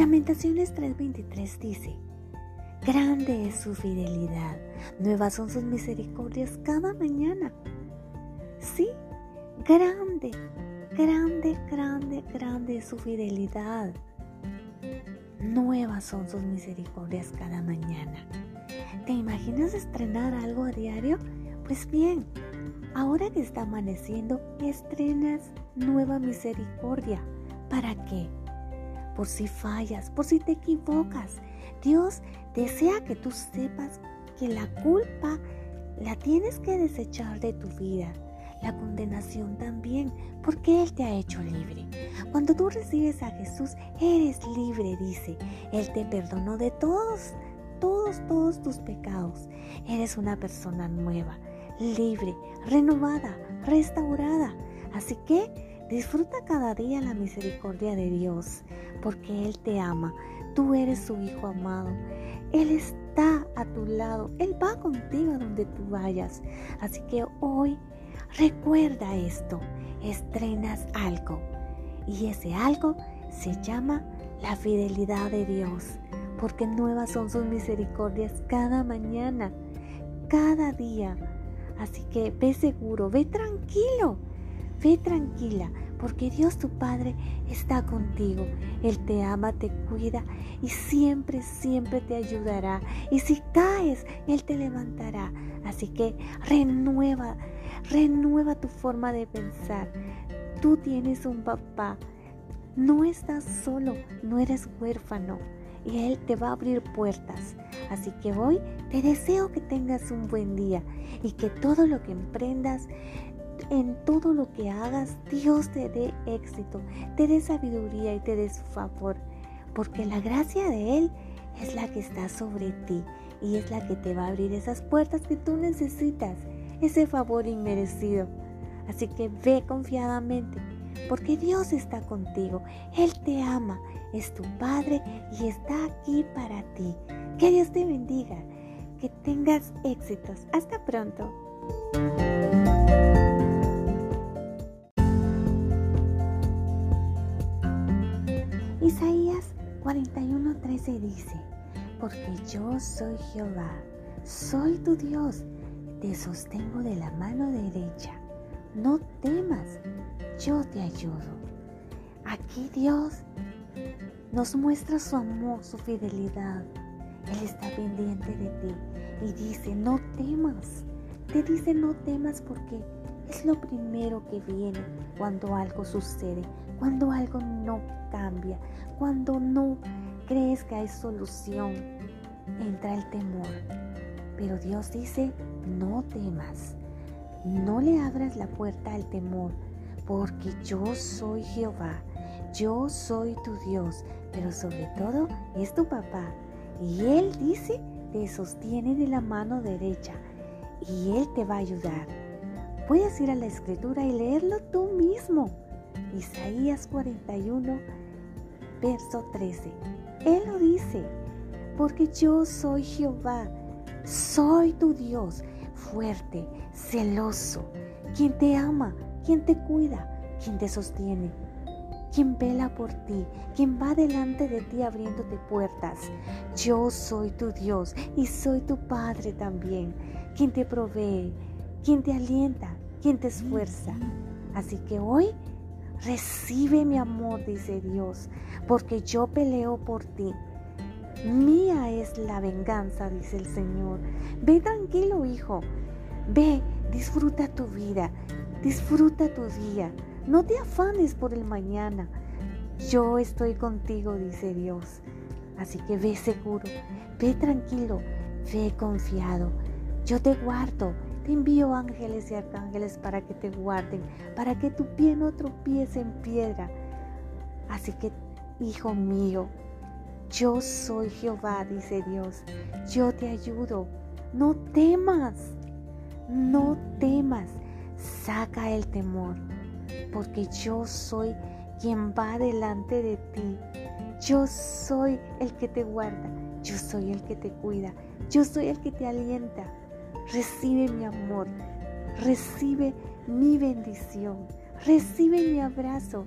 Lamentaciones 3:23 dice, Grande es su fidelidad, nuevas son sus misericordias cada mañana. Sí, grande, grande, grande, grande es su fidelidad. Nuevas son sus misericordias cada mañana. ¿Te imaginas estrenar algo a diario? Pues bien, ahora que está amaneciendo, estrenas nueva misericordia. ¿Para qué? Por si fallas, por si te equivocas. Dios desea que tú sepas que la culpa la tienes que desechar de tu vida. La condenación también, porque Él te ha hecho libre. Cuando tú recibes a Jesús, eres libre, dice. Él te perdonó de todos, todos, todos tus pecados. Eres una persona nueva, libre, renovada, restaurada. Así que disfruta cada día la misericordia de Dios, porque Él te ama. Tú eres su hijo amado. Él está a tu lado. Él va contigo a donde tú vayas. Así que hoy recuerda esto. Estrenas algo. Y ese algo se llama la fidelidad de Dios. Porque nuevas son sus misericordias cada mañana, cada día. Así que ve seguro, ve tranquilo, ve tranquila, porque Dios tu Padre está contigo. Él te ama, te cuida y siempre, siempre te ayudará. Y si caes, Él te levantará. Así que renueva, renueva tu forma de pensar. Tú tienes un papá. No estás solo, no eres huérfano y Él te va a abrir puertas. Así que hoy te deseo que tengas un buen día y que todo lo que emprendas en todo lo que hagas, Dios te dé éxito, te dé sabiduría y te dé su favor, porque la gracia de Él es la que está sobre ti y es la que te va a abrir esas puertas que tú necesitas, ese favor inmerecido. Así que ve confiadamente, porque Dios está contigo, Él te ama, es tu Padre y está aquí para ti. Que Dios te bendiga, que tengas éxitos. Hasta pronto. 41:13 dice, porque yo soy Jehová, soy tu Dios, te sostengo de la mano derecha, no temas, yo te ayudo. Aquí Dios nos muestra su amor, su fidelidad. Él está pendiente de ti y dice, no temas. Te dice, no temas porque es lo primero que viene cuando algo sucede, cuando algo no cambia, cuando no crees que hay solución, entra el temor. Pero Dios dice, no temas, no le abras la puerta al temor, porque yo soy Jehová, yo soy tu Dios, pero sobre todo es tu papá. Y Él dice, te sostiene de la mano derecha y Él te va a ayudar. Puedes ir a la escritura y leerlo tú mismo. Isaías 41, verso 13. Él lo dice, porque yo soy Jehová, soy tu Dios, fuerte, celoso, quien te ama, quien te cuida, quien te sostiene, quien vela por ti, quien va delante de ti abriéndote puertas. Yo soy tu Dios y soy tu Padre también, quien te provee, quien te alienta, quien te esfuerza. Así que hoy recibe mi amor, dice Dios, porque yo peleo por ti. Mía es la venganza, dice el Señor. Ve tranquilo, hijo. Ve, disfruta tu vida, disfruta tu día. No te afanes por el mañana. Yo estoy contigo, dice Dios. Así que ve seguro, ve tranquilo, ve confiado. Yo te guardo te envío ángeles y arcángeles para que te guarden, para que tu pie no tropiece en piedra. Así que, hijo mío, yo soy Jehová, dice Dios. Yo te ayudo. No temas, no temas. Saca el temor, porque yo soy quien va delante de ti. Yo soy el que te guarda. Yo soy el que te cuida. Yo soy el que te alienta. Recibe mi amor, recibe mi bendición, recibe mi abrazo,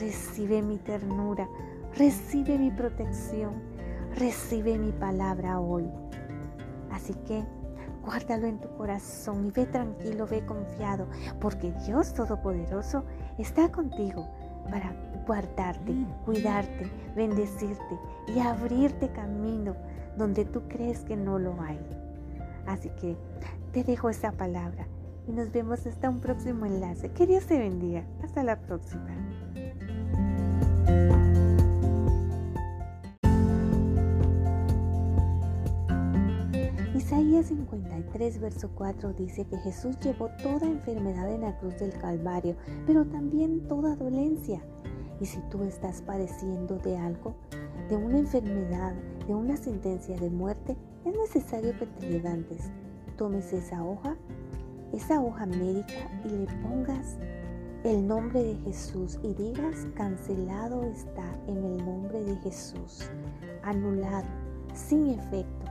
recibe mi ternura, recibe mi protección, recibe mi palabra hoy. Así que guárdalo en tu corazón y ve tranquilo, ve confiado, porque Dios Todopoderoso está contigo para guardarte, cuidarte, bendecirte y abrirte camino donde tú crees que no lo hay. Así que te dejo esta palabra y nos vemos hasta un próximo enlace. Que Dios te bendiga. Hasta la próxima. Isaías 53, verso 4 dice que Jesús llevó toda enfermedad en la cruz del Calvario, pero también toda dolencia. Y si tú estás padeciendo de algo, de una enfermedad, de una sentencia de muerte, es necesario que te levantes, tomes esa hoja, esa hoja médica y le pongas el nombre de Jesús y digas, cancelado está en el nombre de Jesús, anulado, sin efecto.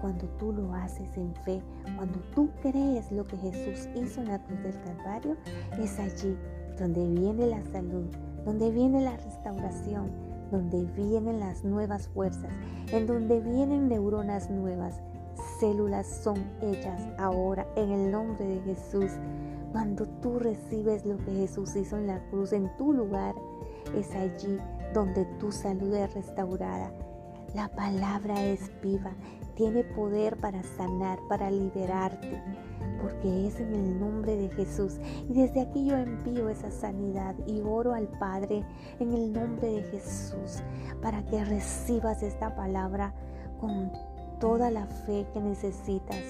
Cuando tú lo haces en fe, cuando tú crees lo que Jesús hizo en la cruz del Calvario, es allí donde viene la salud, donde viene la restauración, donde vienen las nuevas fuerzas, en donde vienen neuronas nuevas, células son hechas ahora en el nombre de Jesús. Cuando tú recibes lo que Jesús hizo en la cruz en tu lugar, es allí donde tu salud es restaurada. La palabra es viva, tiene poder para sanar, para liberarte porque es en el nombre de Jesús. Y desde aquí yo envío esa sanidad y oro al Padre en el nombre de Jesús para que recibas esta palabra con toda la fe que necesitas.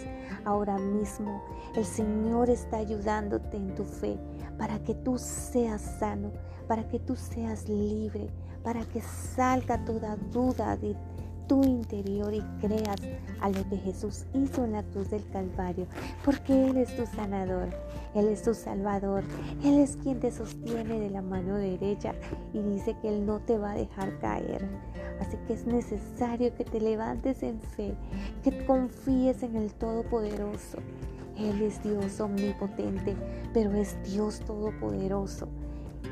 Ahora mismo el Señor está ayudándote en tu fe para que tú seas sano, para que tú seas libre, para que salga toda duda de tu interior y creas a lo que Jesús hizo en la cruz del Calvario, porque Él es tu sanador, Él es tu salvador, Él es quien te sostiene de la mano derecha y dice que Él no te va a dejar caer. Así que es necesario que te levantes en fe, que confíes en el Todopoderoso. Él es Dios omnipotente, pero es Dios todopoderoso.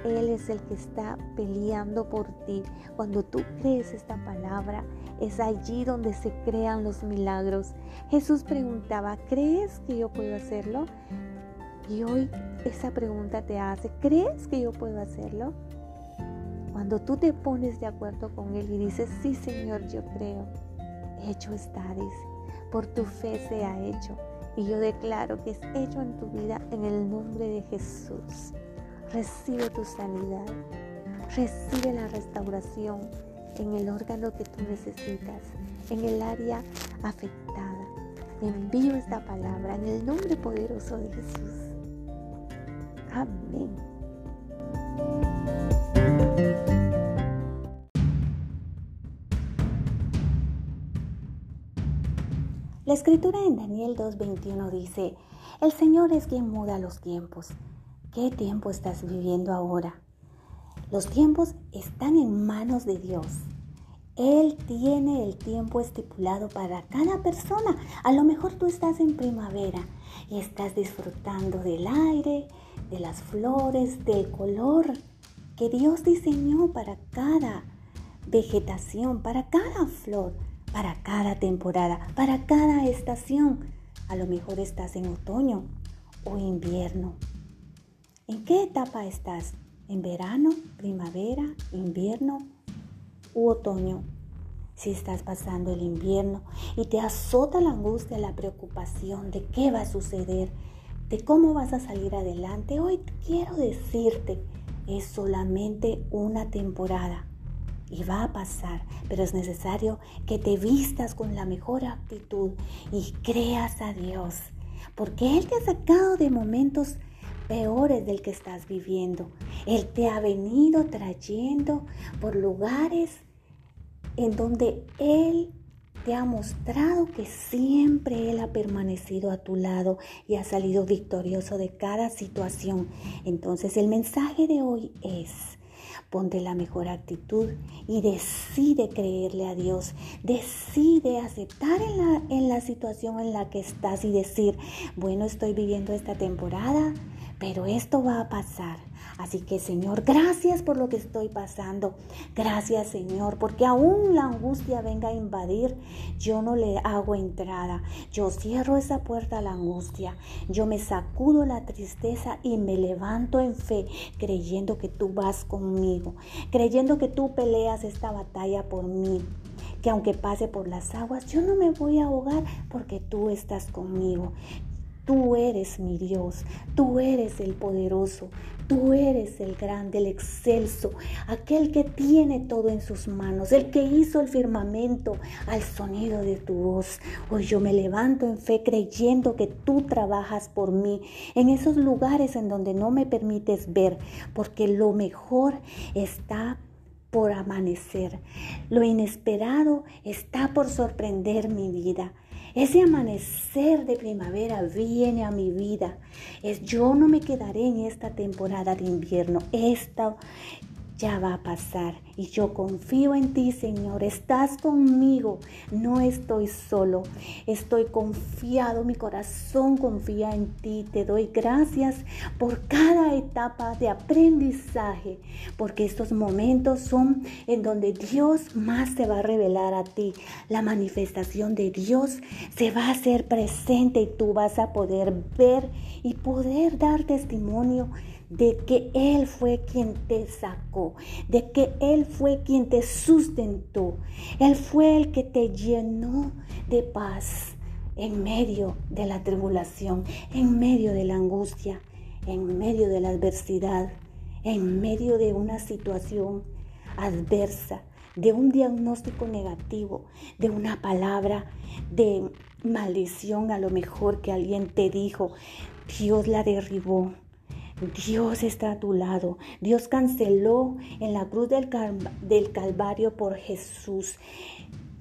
Él es el que está peleando por ti. Cuando tú crees esta palabra, es allí donde se crean los milagros. Jesús preguntaba, ¿crees que yo puedo hacerlo? Y hoy esa pregunta te hace, ¿crees que yo puedo hacerlo? Cuando tú te pones de acuerdo con Él y dices, sí Señor, yo creo, hecho está, dice, por tu fe se ha hecho. Y yo declaro que es hecho en tu vida en el nombre de Jesús. Recibe tu sanidad, recibe la restauración en el órgano que tú necesitas, en el área afectada. Envío esta palabra en el nombre poderoso de Jesús. Amén. La escritura en Daniel 2.21 dice, el Señor es quien muda los tiempos. ¿Qué tiempo estás viviendo ahora? Los tiempos están en manos de Dios. Él tiene el tiempo estipulado para cada persona. A lo mejor tú estás en primavera y estás disfrutando del aire, de las flores, del color que Dios diseñó para cada vegetación, para cada flor, para cada temporada, para cada estación. A lo mejor estás en otoño o invierno. ¿En qué etapa estás? ¿En verano, primavera, invierno u otoño? Si estás pasando el invierno y te azota la angustia, la preocupación de qué va a suceder, de cómo vas a salir adelante, hoy quiero decirte, es solamente una temporada y va a pasar, pero es necesario que te vistas con la mejor actitud y creas a Dios, porque Él te ha sacado de momentos peores del que estás viviendo. Él te ha venido trayendo por lugares en donde Él te ha mostrado que siempre Él ha permanecido a tu lado y ha salido victorioso de cada situación. Entonces el mensaje de hoy es, ponte la mejor actitud y decide creerle a Dios, decide aceptar en la, en la situación en la que estás y decir, bueno, estoy viviendo esta temporada, pero esto va a pasar. Así que Señor, gracias por lo que estoy pasando. Gracias Señor, porque aún la angustia venga a invadir, yo no le hago entrada. Yo cierro esa puerta a la angustia. Yo me sacudo la tristeza y me levanto en fe, creyendo que tú vas conmigo, creyendo que tú peleas esta batalla por mí que aunque pase por las aguas, yo no me voy a ahogar porque tú estás conmigo. Tú eres mi Dios, tú eres el poderoso, tú eres el grande, el excelso, aquel que tiene todo en sus manos, el que hizo el firmamento al sonido de tu voz. Hoy yo me levanto en fe creyendo que tú trabajas por mí en esos lugares en donde no me permites ver, porque lo mejor está por amanecer. Lo inesperado está por sorprender mi vida. Ese amanecer de primavera viene a mi vida. Es yo no me quedaré en esta temporada de invierno. Esta ya va a pasar. Y yo confío en ti, Señor. Estás conmigo. No estoy solo. Estoy confiado. Mi corazón confía en ti. Te doy gracias por cada etapa de aprendizaje. Porque estos momentos son en donde Dios más se va a revelar a ti. La manifestación de Dios se va a hacer presente y tú vas a poder ver y poder dar testimonio de que Él fue quien te sacó, de que Él fue quien te sustentó, Él fue el que te llenó de paz en medio de la tribulación, en medio de la angustia, en medio de la adversidad, en medio de una situación adversa, de un diagnóstico negativo, de una palabra de maldición a lo mejor que alguien te dijo, Dios la derribó Dios está a tu lado. Dios canceló en la cruz del, Calvario por Jesús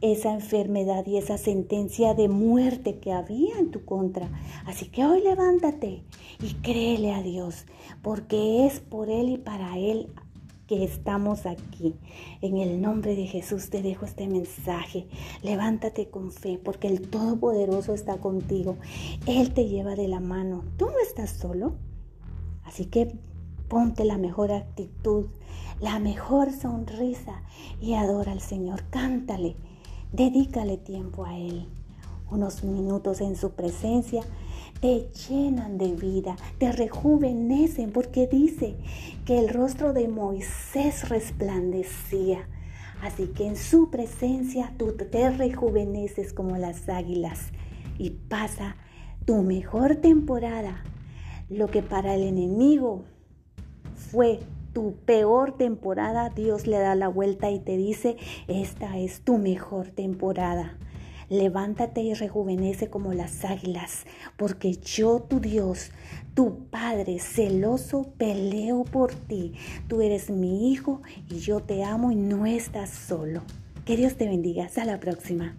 esa enfermedad y esa sentencia de muerte que había en tu contra. Así que hoy levántate y créele a Dios, porque es por Él y para Él que estamos aquí. En el nombre de Jesús te dejo este mensaje. Levántate con fe, porque el Todopoderoso está contigo. Él te lleva de la mano. Tú no estás solo. Así que ponte la mejor actitud, la mejor sonrisa y adora al Señor. Cántale, dedícale tiempo a Él. Unos minutos en su presencia te llenan de vida, te rejuvenecen, porque dice que el rostro de Moisés resplandecía. Así que en su presencia tú te rejuveneces como las águilas y pasa tu mejor temporada lo que para el enemigo fue tu peor temporada, Dios le da la vuelta y te dice, esta es tu mejor temporada. Levántate y rejuvenece como las águilas, porque yo, tu Dios, tu Padre celoso, peleo por ti. Tú eres mi hijo y yo te amo y no estás solo. Que Dios te bendiga. Hasta la próxima.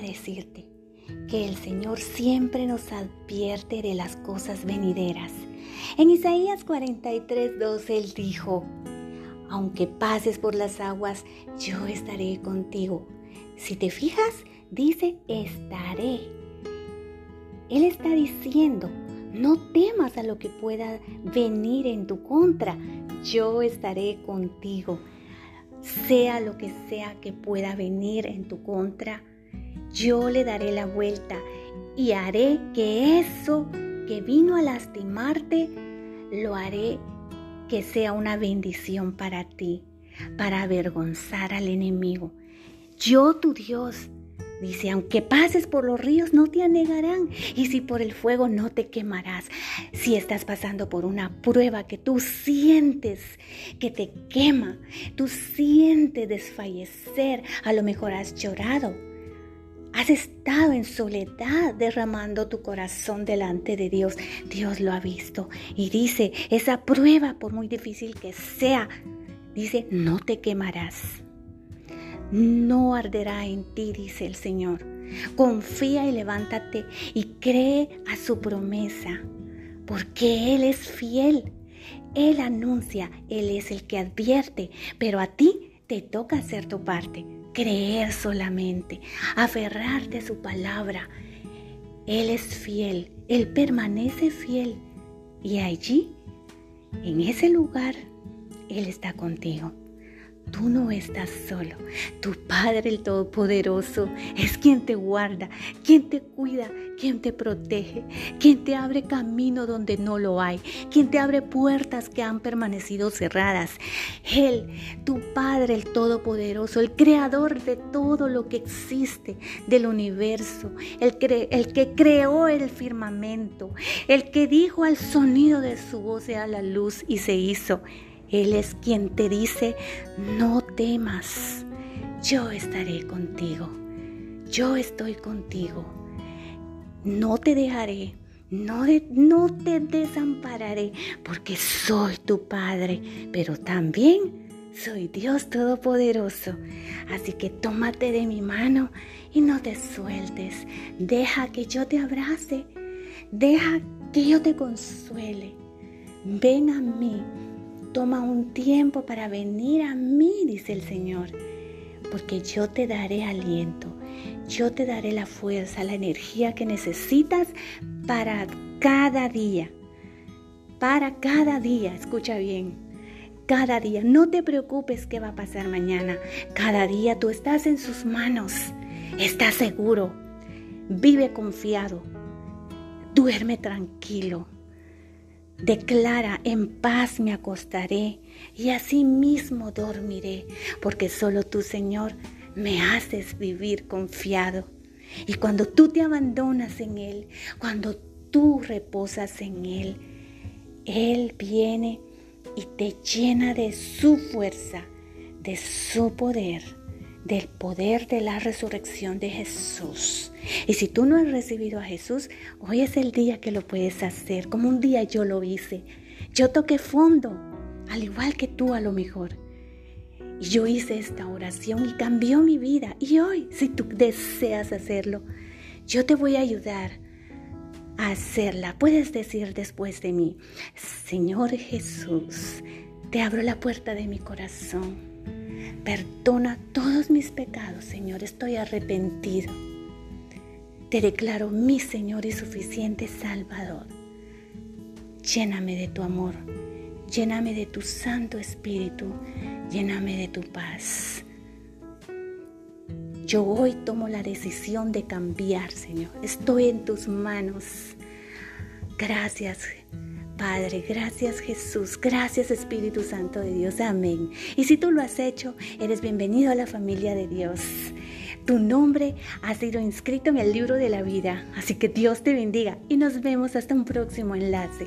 Decirte que el Señor siempre nos advierte de las cosas venideras. En Isaías 43, 12 Él dijo, aunque pases por las aguas, yo estaré contigo. Si te fijas, dice, estaré. Él está diciendo, no temas a lo que pueda venir en tu contra, yo estaré contigo. Sea lo que sea que pueda venir en tu contra, yo le daré la vuelta y haré que eso que vino a lastimarte, lo haré que sea una bendición para ti, para avergonzar al enemigo. Yo, tu Dios, Dice, aunque pases por los ríos no te anegarán y si por el fuego no te quemarás. Si estás pasando por una prueba que tú sientes que te quema, tú sientes desfallecer, a lo mejor has llorado, Has estado en soledad derramando tu corazón delante de Dios. Dios lo ha visto y dice, esa prueba, por muy difícil que sea, dice, no te quemarás. No arderá en ti, dice el Señor. Confía y levántate y cree a su promesa, porque Él es fiel. Él anuncia, Él es el que advierte, pero a ti te toca hacer tu parte, creer solamente, aferrarte a su palabra. Él es fiel, Él permanece fiel y allí, en ese lugar, Él está contigo. Tú no estás solo. Tu Padre el Todopoderoso es quien te guarda, quien te cuida, quien te protege, quien te abre camino donde no lo hay, quien te abre puertas que han permanecido cerradas. Él, tu Padre el Todopoderoso, el creador de todo lo que existe del universo, el, que creó el firmamento, el que dijo al sonido de su voz sea la luz y se hizo. Él es quien te dice, no temas, yo estaré contigo, yo estoy contigo, no te dejaré, no, te desampararé, porque soy tu Padre, pero también soy Dios Todopoderoso. Así que tómate de mi mano y no te sueltes, deja que yo te abrace, deja que yo te consuele. Ven a mí Toma un tiempo para venir a mí, dice el Señor, porque yo te daré aliento, yo te daré la fuerza, la energía que necesitas para cada día. Para cada día, escucha bien, cada día. No te preocupes qué va a pasar mañana. Cada día tú estás en sus manos. Estás seguro. Vive confiado. Duerme tranquilo. Declara, en paz me acostaré y así mismo dormiré, porque solo tú, Señor, me haces vivir confiado. Y cuando tú te abandonas en Él, cuando tú reposas en Él, Él viene y te llena de su fuerza, de su poder, del poder de la resurrección de Jesús. Y si tú no has recibido a Jesús, hoy es el día que lo puedes hacer, como un día yo lo hice. Yo toqué fondo, al igual que tú a lo mejor. Y yo hice esta oración y cambió mi vida. Y hoy, si tú deseas hacerlo, yo te voy a ayudar a hacerla. Puedes decir después de mí, Señor Jesús, te abro la puerta de mi corazón. Perdona todos mis pecados, Señor, estoy arrepentido. Te declaro mi Señor y suficiente Salvador. Lléname de tu amor, lléname de tu Santo Espíritu, lléname de tu paz. Yo hoy tomo la decisión de cambiar, Señor. Estoy en tus manos. Gracias, Padre, gracias Jesús, gracias Espíritu Santo de Dios, amén. Y si tú lo has hecho, eres bienvenido a la familia de Dios. Tu nombre ha sido inscrito en el libro de la vida, así que Dios te bendiga y nos vemos hasta un próximo enlace.